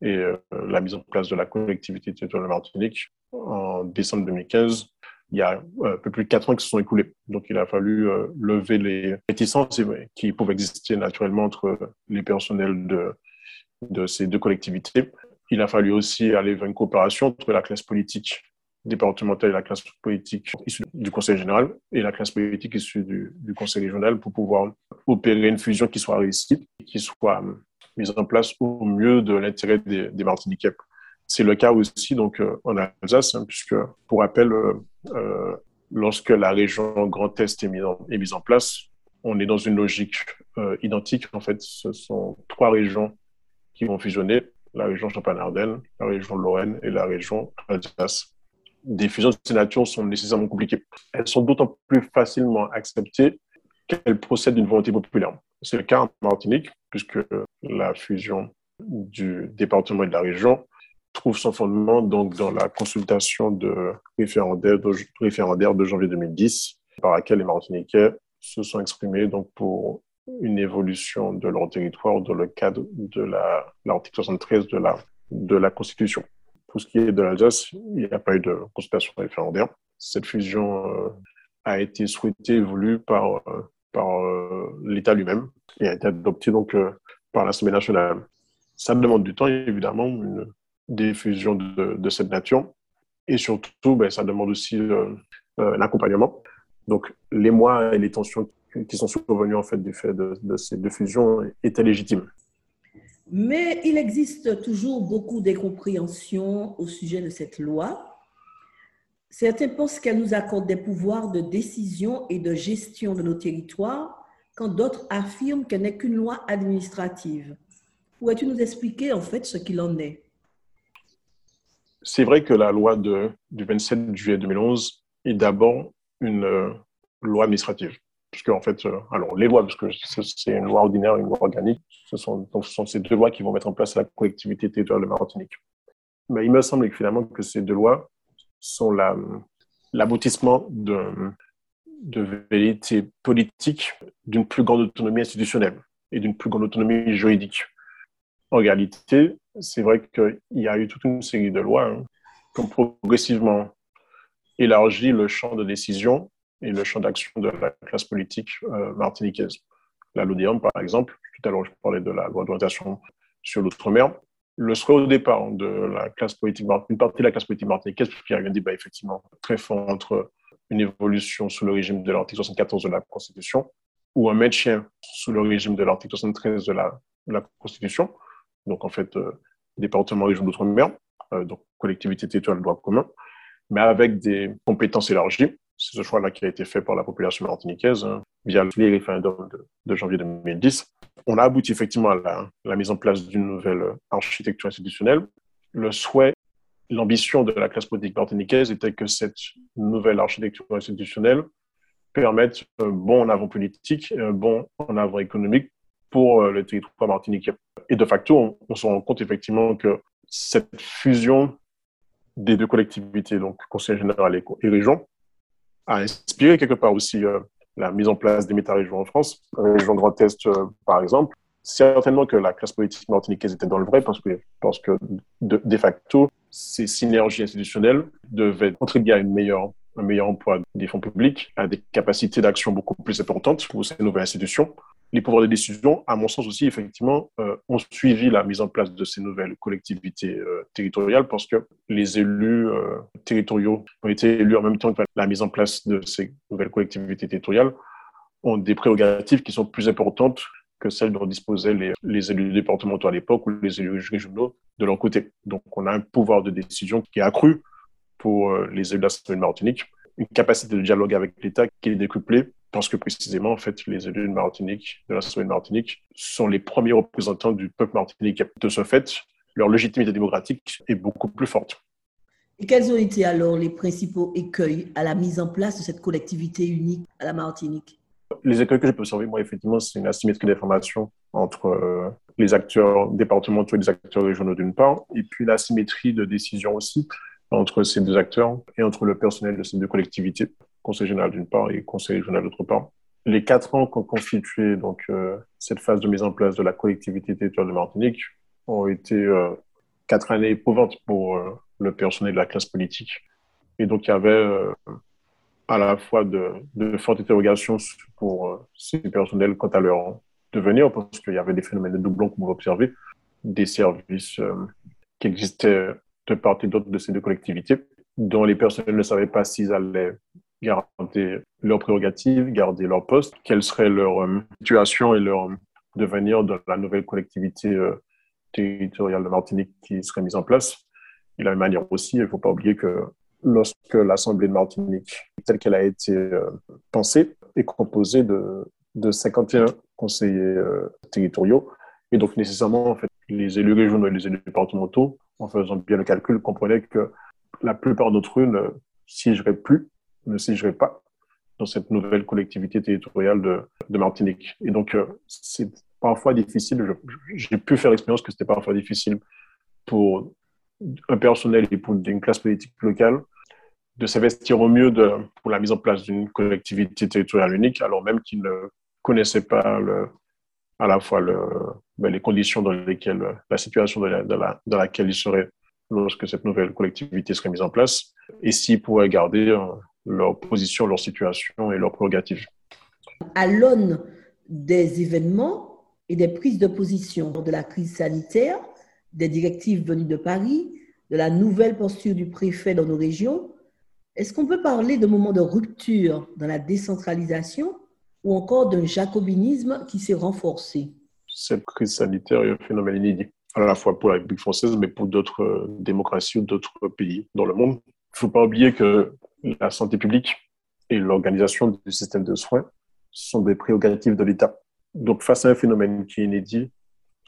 et euh, la mise en place de la collectivité territoriale de Martinique en décembre 2015, il y a un peu plus de quatre ans qui se sont écoulés. Donc, il a fallu lever les réticences qui pouvaient exister naturellement entre les personnels de, de ces deux collectivités. Il a fallu aussi aller vers une coopération entre la classe politique départementale et la classe politique issue du Conseil général et la classe politique issue du, Conseil régional pour pouvoir opérer une fusion qui soit réussie, qui soit euh, mise en place au mieux de l'intérêt des, des Martiniquais. C'est le cas aussi donc euh, en Alsace, hein, puisque pour rappel, euh, lorsque la région Grand Est est mise en place, on est dans une logique identique. En fait, ce sont trois régions qui vont fusionner la région Champagne-Ardenne, la région Lorraine et la région Alsace des fusions de ces natures sont nécessairement compliquées. Elles sont d'autant plus facilement acceptées qu'elles procèdent d'une volonté populaire. C'est le cas en Martinique, puisque la fusion du département et de la région trouve son fondement donc dans la consultation de référendaire de, janvier 2010, par laquelle les Martiniquais se sont exprimés donc pour une évolution de leur territoire dans le cadre de l'article 73 de la, de la Constitution. Pour ce qui est de l'Alsace, il n'y a pas eu de consultation référendaire. Cette fusion euh, a été souhaitée voulue par, euh, par euh, l'État lui-même et a été adoptée donc par l'Assemblée nationale. Ça demande du temps, évidemment, une, des fusions de, de cette nature. Et surtout, ben, ça demande aussi l'accompagnement. Donc, les mois et les tensions qui sont survenus en fait du fait de, ces deux fusions étaient légitimes. Mais il existe toujours beaucoup d'incompréhensions au sujet de cette loi. Certains pensent qu'elle nous accorde des pouvoirs de décision et de gestion de nos territoires, quand d'autres affirment qu'elle n'est qu'une loi administrative. Pourrais-tu nous expliquer en fait ce qu'il en est? C'est vrai que la loi du 27 juillet 2011 est d'abord une euh, loi administrative puisque en fait, euh, alors les lois, parce que c'est une loi ordinaire, une loi organique, ce sont, ces deux lois qui vont mettre en place la collectivité territoriale de Martinique. Mais il me semble que finalement que ces deux lois sont l'aboutissement de, de vérité politique d'une plus grande autonomie institutionnelle et d'une plus grande autonomie juridique. En réalité, c'est vrai qu'il y a eu toute une série de lois hein, qui ont progressivement élargi le champ de décision et le champ d'action de la classe politique euh, martiniquaise. La LODEOM, par exemple, tout à l'heure je parlais de la loi d'orientation sur l'outre-mer, le souhait au départ de la classe politique, une partie de la classe politique martiniquaise, puisqu'il y a un débat effectivement très fort entre une évolution sous le régime de l'article 74 de la Constitution ou un maintien sous le régime de l'article 73 de la, Constitution, donc en fait euh, département région d'outre-mer, euh, donc collectivité territoriale droit commun, mais avec des compétences élargies c'est ce choix-là qui a été fait par la population martiniquaise hein, via le référendum de, janvier 2010. On a abouti effectivement à la, mise en place d'une nouvelle architecture institutionnelle. Le souhait, l'ambition de la classe politique martiniquaise était que cette nouvelle architecture institutionnelle permette un bon en avant politique un bon en avant économique pour euh, le territoire martiniquais. Et de facto, on, se rend compte effectivement que cette fusion des deux collectivités, donc Conseil général et région, a inspiré quelque part aussi euh, la mise en place des méta-régions en France, région Grand Est euh, par exemple. Certainement que la classe politique martiniquaise était dans le vrai parce que, parce que de, facto, ces synergies institutionnelles devaient contribuer à une meilleure, un meilleur emploi des fonds publics, à des capacités d'action beaucoup plus importantes pour ces nouvelles institutions les pouvoirs de décision, à mon sens aussi, effectivement, euh, ont suivi la mise en place de ces nouvelles collectivités euh, territoriales parce que les élus euh, territoriaux ont été élus en même temps que la mise en place de ces nouvelles collectivités territoriales ont des prérogatives qui sont plus importantes que celles dont disposaient les, les élus départementaux à l'époque ou les élus régionaux de leur côté. Donc, on a un pouvoir de décision qui est accru pour les élus de la Martinique, une capacité de dialogue avec l'État qui est décuplée parce que précisément, en fait, les élus de Martinique, de la de Martinique, sont les premiers représentants du peuple martiniquais. De ce fait, leur légitimité démocratique est beaucoup plus forte. Et quels ont été alors les principaux écueils à la mise en place de cette collectivité unique à la Martinique? Les écueils que je peux observer, moi, effectivement, c'est une asymétrie d'information entre euh, les acteurs départementaux et les acteurs régionaux d'une part, et puis l'asymétrie de décision aussi entre ces deux acteurs et entre le personnel de ces deux collectivités. Conseil général d'une part et Conseil régional d'autre part. Les quatre ans qu'ont constitué donc, euh, cette phase de mise en place de la collectivité territoriale de Martinique ont été euh, quatre années éprouvantes pour euh, le personnel de la classe politique. Et donc, il y avait à la fois de, de, fortes interrogations pour ces personnels quant à leur devenir, parce qu'il y avait des phénomènes de doublons qu'on pouvait observer, des services qui existaient de part et d'autre de ces deux collectivités, dont les personnels ne savaient pas s'ils allaient garder leurs prérogatives, garder leur poste, quelle serait leur euh, situation et leur devenir dans la nouvelle collectivité euh, territoriale de Martinique qui serait mise en place? Et de la même manière aussi, il ne faut pas oublier que lorsque l'Assemblée de Martinique, telle qu'elle a été euh, pensée, est composée de, de 51 conseillers territoriaux, et donc nécessairement, en fait, les élus régionaux et les élus départementaux, en faisant bien le calcul, comprenaient que la plupart d'entre eux ne siégeraient plus ne siégerait pas dans cette nouvelle collectivité territoriale de, Martinique. Et donc, euh, c'est parfois difficile, j'ai pu faire l'expérience que c'était parfois difficile pour un personnel et pour une classe politique locale de s'investir au mieux pour la mise en place d'une collectivité territoriale unique, alors même qu'ils ne connaissaient pas le, à la fois ben, les conditions dans lesquelles, la situation dans, dans laquelle ils seraient lorsque cette nouvelle collectivité serait mise en place, et s'ils pourraient garder euh, leur position, leur situation et leurs prérogatives. À l'aune des événements et des prises de position de la crise sanitaire, des directives venues de Paris, de la nouvelle posture du préfet dans nos régions, Est-ce qu'on peut parler de moment de rupture dans la décentralisation ou encore d'un jacobinisme qui s'est renforcé Cette crise sanitaire est un phénomène inédit, à la fois pour la République française, mais pour d'autres euh, démocraties ou d'autres pays dans le monde. Il ne faut pas oublier que la santé publique et l'organisation du système de soins sont des prérogatives de l'État. Donc, face à un phénomène qui est inédit,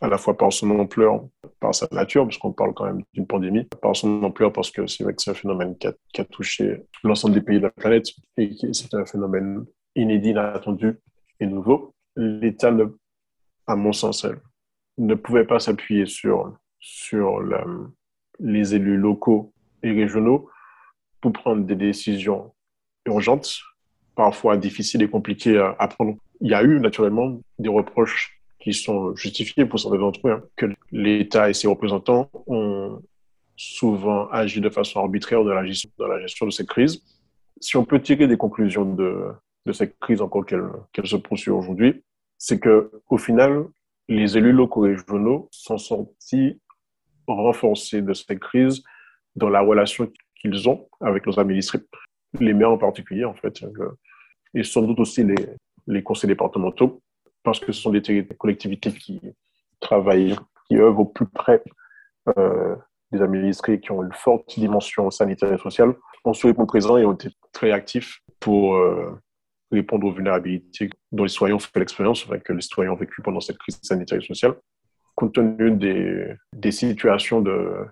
à la fois par son ampleur, par sa nature, puisqu'on parle quand même d'une pandémie, par son ampleur parce que c'est vrai que c'est un phénomène qui a touché l'ensemble des pays de la planète et c'est un phénomène inédit, inattendu et nouveau. L'État, à mon sens, ne pouvait pas s'appuyer sur, sur les élus locaux et régionaux pour prendre des décisions urgentes, parfois difficiles et compliquées à, prendre. Il y a eu naturellement des reproches qui sont justifiés pour certains d'entre eux, hein, que l'État et ses représentants ont souvent agi de façon arbitraire dans la gestion de cette crise. Si on peut tirer des conclusions de, de cette crise encore qu'elle se poursuit aujourd'hui, c'est que au final, les élus locaux régionaux sont sortis renforcés de cette crise dans la relation qu'ils ont avec nos administrés, les maires en particulier en fait, et sans doute aussi les, les conseils départementaux, parce que ce sont des collectivités qui travaillent, qui œuvrent au plus près euh, des administrés qui ont une forte dimension sanitaire et sociale, ont su répondre présent et ont été très actifs pour euh, répondre aux vulnérabilités dont les citoyens ont fait l'expérience, que les citoyens ont vécu pendant cette crise sanitaire et sociale. Compte tenu des, des situations de,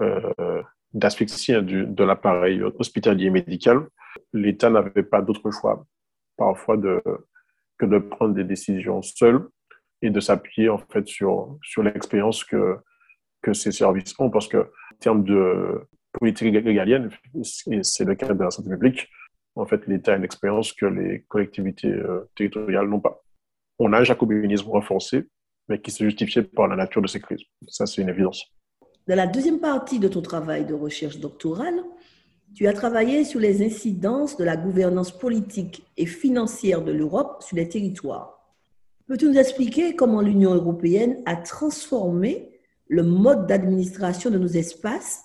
euh, d'asphyxie hein, de l'appareil hospitalier et médical, l'État n'avait pas d'autre choix parfois de, que de prendre des décisions seules et de s'appuyer en fait sur, sur l'expérience que, que ces services ont. Parce que, en termes de politique régalienne, et c'est le cas de la santé publique, en fait, l'État a une expérience que les collectivités euh, territoriales n'ont pas. On a un jacobinisme renforcé, mais qui se justifie par la nature de ces crises. Ça, c'est une évidence. Dans la deuxième partie de ton travail de recherche doctorale, tu as travaillé sur les incidences de la gouvernance politique et financière de l'Europe sur les territoires. Peux-tu nous expliquer comment l'Union européenne a transformé le mode d'administration de nos espaces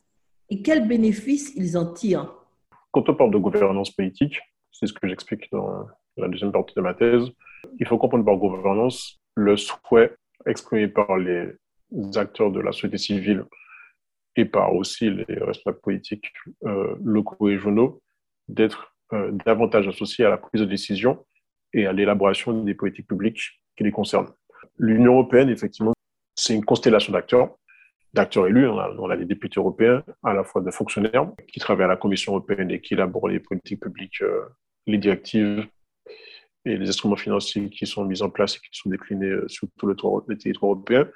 et quels bénéfices ils en tirent? Quand on parle de gouvernance politique, c'est ce que j'explique dans la deuxième partie de ma thèse, il faut comprendre par gouvernance le souhait exprimé par les acteurs de la société civile et par aussi les responsables politiques euh, locaux et régionaux d'être euh, davantage associés à la prise de décision et à l'élaboration des politiques publiques qui les concernent. L'Union européenne, effectivement, c'est une constellation d'acteurs, d'acteurs élus. On a, on des députés européens, à la fois de fonctionnaires qui travaillent à la Commission européenne et qui élaborent les politiques publiques, euh, les directives et les instruments financiers qui sont mis en place et qui sont déclinés euh, sur tout le, le territoire européen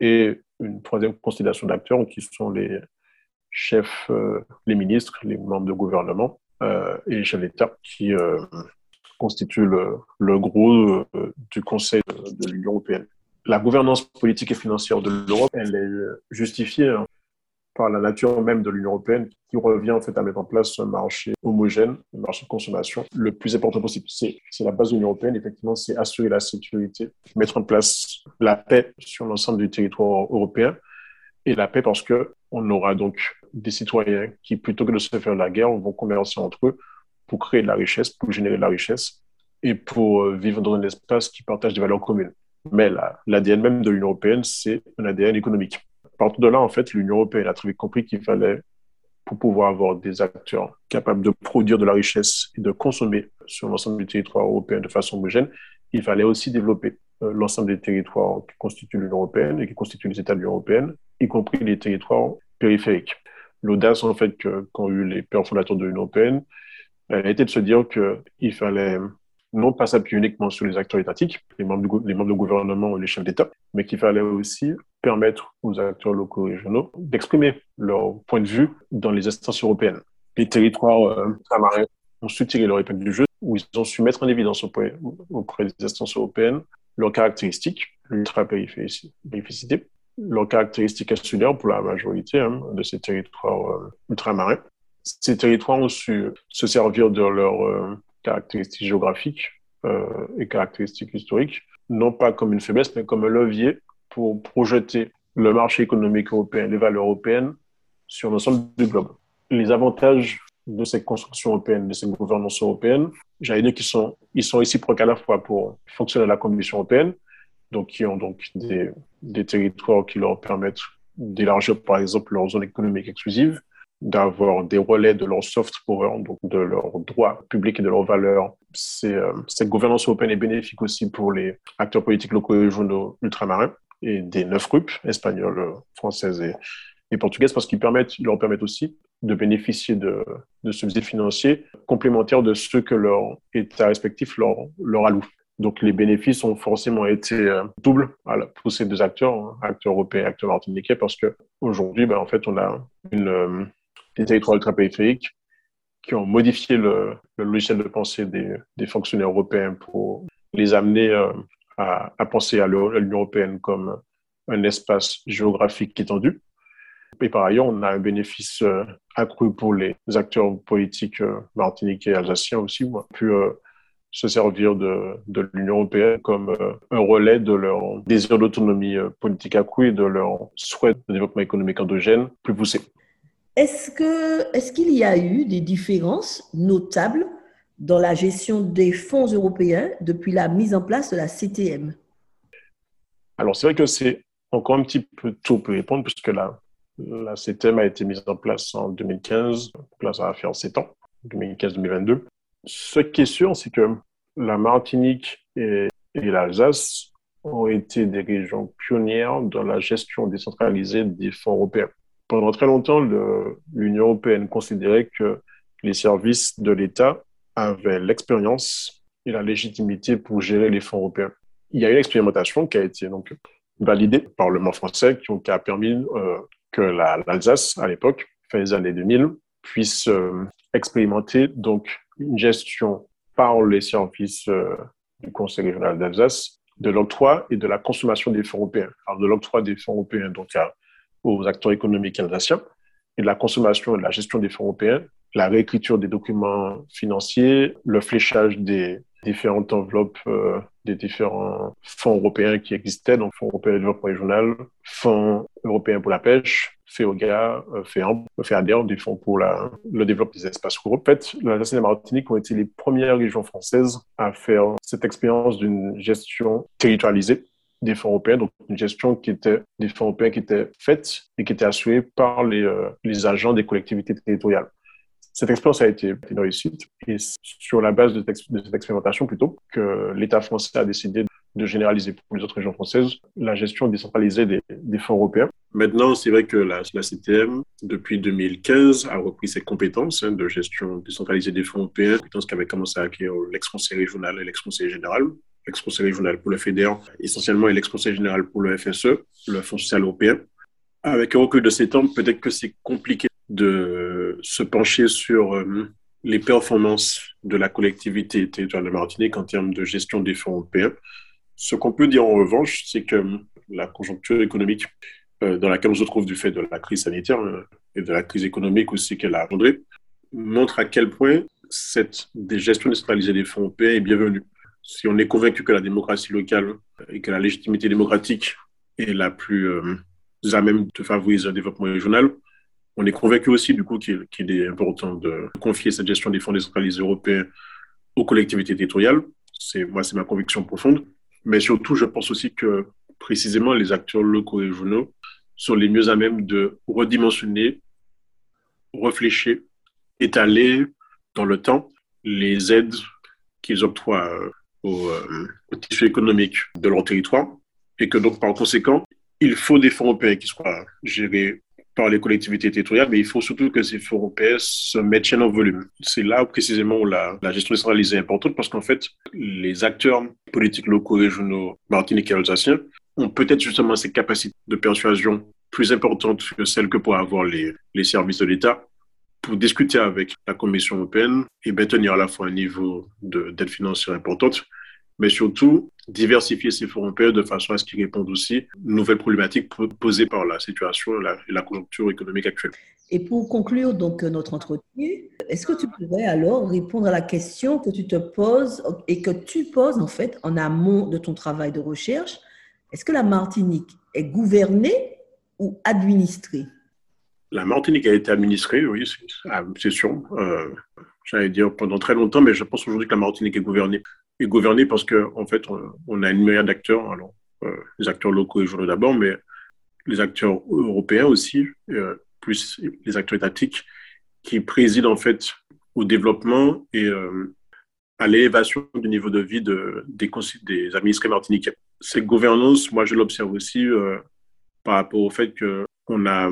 et une troisième constellation d'acteurs qui sont les chefs, euh, les ministres, les membres de gouvernement et les chefs d'État qui constituent le, gros du Conseil de l'Union européenne. La gouvernance politique et financière de l'Europe, elle est justifiée hein, par la nature même de l'Union européenne qui revient en fait à mettre en place un marché homogène, un marché de consommation le plus important possible. C'est la base de l'Union européenne, effectivement, c'est assurer la sécurité, mettre en place la paix sur l'ensemble du territoire européen et la paix parce que on aura donc des citoyens qui, plutôt que de se faire la guerre, vont commercer entre eux pour créer de la richesse, pour générer de la richesse et pour euh, vivre dans un espace qui partage des valeurs communes. Mais l'ADN même de l'Union européenne, c'est un ADN économique partout de là, en fait, l'Union européenne a très vite compris qu'il fallait, pour pouvoir avoir des acteurs capables de produire de la richesse et de consommer sur l'ensemble du territoire européen de façon homogène, il fallait aussi développer euh, l'ensemble des territoires qui constituent l'Union européenne et qui constituent les États de l'Union européenne, y compris les territoires périphériques. L'audace, en fait, qu'ont eu les pères fondateurs de l'Union européenne, elle a été de se dire qu'il fallait non pas s'appuyer uniquement sur les acteurs étatiques, les membres, du, gouvernement et les chefs d'État, mais qu'il fallait aussi permettre aux acteurs locaux et régionaux d'exprimer leur point de vue dans les instances européennes. Les territoires euh, ont su tirer leur épingle du jeu, où ils ont su mettre en évidence auprès, des instances européennes leurs caractéristiques, l'ultra-périphéricité, leurs caractéristiques insulaires pour la majorité hein, de ces territoires euh, ultramarins. Ces territoires ont su se servir de leurs euh, caractéristiques géographiques euh, et caractéristiques historiques, non pas comme une faiblesse, mais comme un levier pour projeter le marché économique européen, les valeurs européennes sur l'ensemble du globe. Les avantages de ces constructions européennes, de ces gouvernances européennes, j'allais dire qu'ils sont, ils sont réciproques à la fois pour fonctionner à la Commission européenne, donc qui ont donc des, des territoires qui leur permettent d'élargir, par exemple, leur zone économique exclusive, d'avoir des relais de leur soft power, donc de leurs droits publics et de leurs valeurs. Euh, cette gouvernance européenne est bénéfique aussi pour les acteurs politiques locaux et régionaux ultramarins et des neuf groupes, espagnoles, françaises et, et portugaises, parce qu'ils permettent, ils leur permettent aussi de bénéficier de, de subsides financiers complémentaires de ceux que leur État respectif leur, leur alloue. Donc les bénéfices ont forcément été euh, doubles pour ces deux acteurs, hein, acteurs européens et acteurs martiniquais, parce que aujourd'hui, ben, en fait, on a une, euh, des territoires ultra-périphériques qui ont modifié le, logiciel de pensée des, fonctionnaires européens pour les amener euh, à, penser à l'Union européenne comme un espace géographique étendu. Et par ailleurs, on a un bénéfice accru pour les acteurs politiques martiniquais et alsaciens aussi. On a pu se servir de, de l'Union européenne comme euh, un relais de leur désir d'autonomie euh, politique accru et de leur souhait de développement économique endogène plus poussé. Est-ce qu'il y a eu des différences notables dans la gestion des fonds européens depuis la mise en place de la CTM Alors c'est vrai que c'est encore un petit peu tôt pour répondre puisque la, la CTM a été mise en place en 2015, là ça va faire 7 ans, 2015-2022. Ce qui est sûr, c'est que la Martinique et, l'Alsace ont été des régions pionnières dans la gestion décentralisée des fonds européens. Pendant très longtemps, l'Union européenne considérait que les services de l'État avaient l'expérience et la légitimité pour gérer les fonds européens. Il y a une expérimentation qui a été donc validée par le Parlement français, qui, a permis euh, que l'Alsace, à l'époque, fin des années 2000, puisse euh, expérimenter donc une gestion par les services euh, du Conseil régional d'Alsace de l'octroi et de la consommation des fonds européens. Alors, de l'octroi des fonds européens donc, aux acteurs économiques alsaciens et de la consommation et de la gestion des fonds européens, la réécriture des documents financiers, le fléchage des différentes enveloppes euh, des différents fonds européens qui existaient, donc Fonds européen de développement régional, Fonds européen pour la pêche, FEOGA, FEAMP, FEADER, des fonds pour le développement des espaces ruraux. En fait, l'Alsace et la Martinique ont été les premières régions françaises à faire cette expérience d'une gestion territorialisée des fonds européens, donc une gestion qui était des fonds européens qui était faite et qui était assurée par les, euh, les agents des collectivités territoriales. Cette expérience a été une réussite et sur la base de, cette expérimentation plutôt que l'État français a décidé de généraliser pour les autres régions françaises la gestion décentralisée des, des fonds européens. Maintenant, c'est vrai que la, la, CTM, depuis 2015, a repris ses compétences hein, de gestion décentralisée des fonds européens, compétences qu'avait commencé à acquérir l'ex-conseil régional et l'ex-conseil général. L'ex-conseil régional pour le FEDER, essentiellement, et l'ex-conseil général pour le FSE, le Fonds social européen. Avec un recul de ces temps, peut-être que c'est compliqué de se pencher sur euh, les performances de la collectivité territoriale de Martinique en termes de gestion des fonds européens. Ce qu'on peut dire en revanche, c'est que la conjoncture économique euh, dans laquelle on se trouve du fait de la crise sanitaire euh, et de la crise économique aussi qu'elle a engendrée, montre à quel point cette gestion décentralisée des fonds européens est bienvenue. Si on est convaincu que la démocratie locale et que la légitimité démocratique est la plus à même de favoriser un développement régional, on est convaincu aussi du coup qu'il est important de confier cette gestion des fonds décentralisés européens aux collectivités territoriales. C'est moi, c'est ma conviction profonde. Mais surtout, je pense aussi que précisément les acteurs locaux et régionaux sont les mieux à même de redimensionner, réfléchir, étaler dans le temps les aides qu'ils octroient euh, au, euh, au tissu économique de leur territoire et que donc par conséquent, il faut des fonds européens qui soient gérés par les collectivités territoriales, mais il faut surtout que ces fonds européens se maintiennent en volume. C'est là précisément où la, la gestion décentralisée est importante parce qu'en fait, les acteurs politiques locaux, régionaux, martiniquais et alsaciens ont peut-être justement ces capacités de persuasion plus importantes que celles que pourraient avoir les, les services de l'État pour discuter avec la Commission européenne et maintenir à la fois un niveau d'aide financière importante, mais surtout diversifier ces fonds européens de façon à ce qu'ils répondent aussi aux nouvelles problématiques posées par la situation et la, conjoncture économique actuelle. Et pour conclure donc notre entretien, est-ce que tu pourrais alors répondre à la question que tu te poses et que tu poses en fait en amont de ton travail de recherche? Est-ce que la Martinique est gouvernée ou administrée? La Martinique a été administrée, oui, c'est sûr. Euh, J'allais dire pendant très longtemps, mais je pense aujourd'hui que la Martinique est gouvernée. Est gouvernée parce qu'en en fait, on, a une myriade d'acteurs. Alors, euh, les acteurs locaux et journaux d'abord, mais les acteurs européens aussi, euh, plus les acteurs étatiques, qui président en fait au développement et à l'élévation du niveau de vie de, des, des administrés martiniquais. Cette gouvernance, moi, je l'observe aussi par rapport au fait qu'on a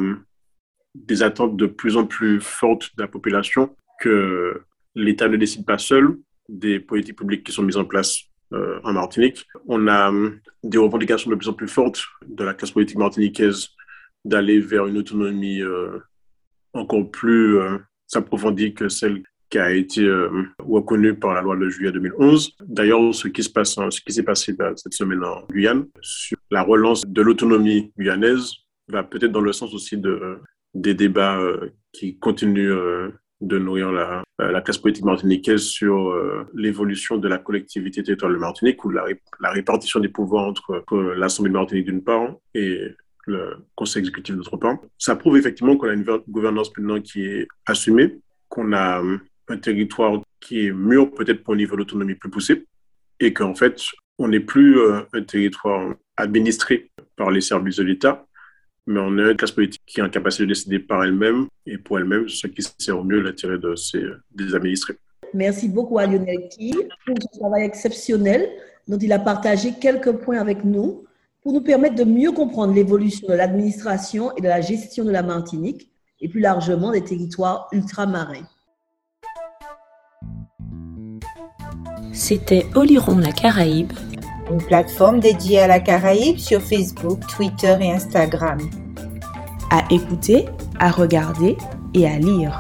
des attentes de plus en plus fortes de la population, que l'État ne décide pas seul des politiques publiques qui sont mises en place euh, en Martinique. On a hum, des revendications de plus en plus fortes de la classe politique martiniquaise d'aller vers une autonomie euh, encore plus approfondie que celle qui a été euh, reconnu par la loi de juillet 2011. D'ailleurs, ce qui se passe, s'est passé bah, cette semaine en Guyane sur la relance de l'autonomie guyanaise va peut-être dans le sens aussi de des débats euh, qui continuent euh, de nourrir la, la, classe politique martiniquaise sur l'évolution de la collectivité territoriale de Martinique ou la, répartition des pouvoirs entre, l'Assemblée de Martinique d'une part et le Conseil exécutif d'autre part. Ça prouve effectivement qu'on a une gouvernance maintenant qui est assumée, qu'on a un territoire qui est mûr peut-être pour un niveau d'autonomie plus poussé et qu'en fait, on n'est plus euh, un territoire administré par les services de l'État, mais on a une classe politique qui est en capacité de décider par elle-même et pour elle-même ce qui sert au mieux l'intérêt de ses, des administrés. Merci beaucoup à Lionel Ki pour ce travail exceptionnel dont il a partagé quelques points avec nous pour nous permettre de mieux comprendre l'évolution de l'administration et de la gestion de la Martinique et plus largement des territoires ultramarins. C'était Oliron la Caraïbe, une plateforme dédiée à la Caraïbe sur Facebook, Twitter et Instagram. À écouter, à regarder et à lire.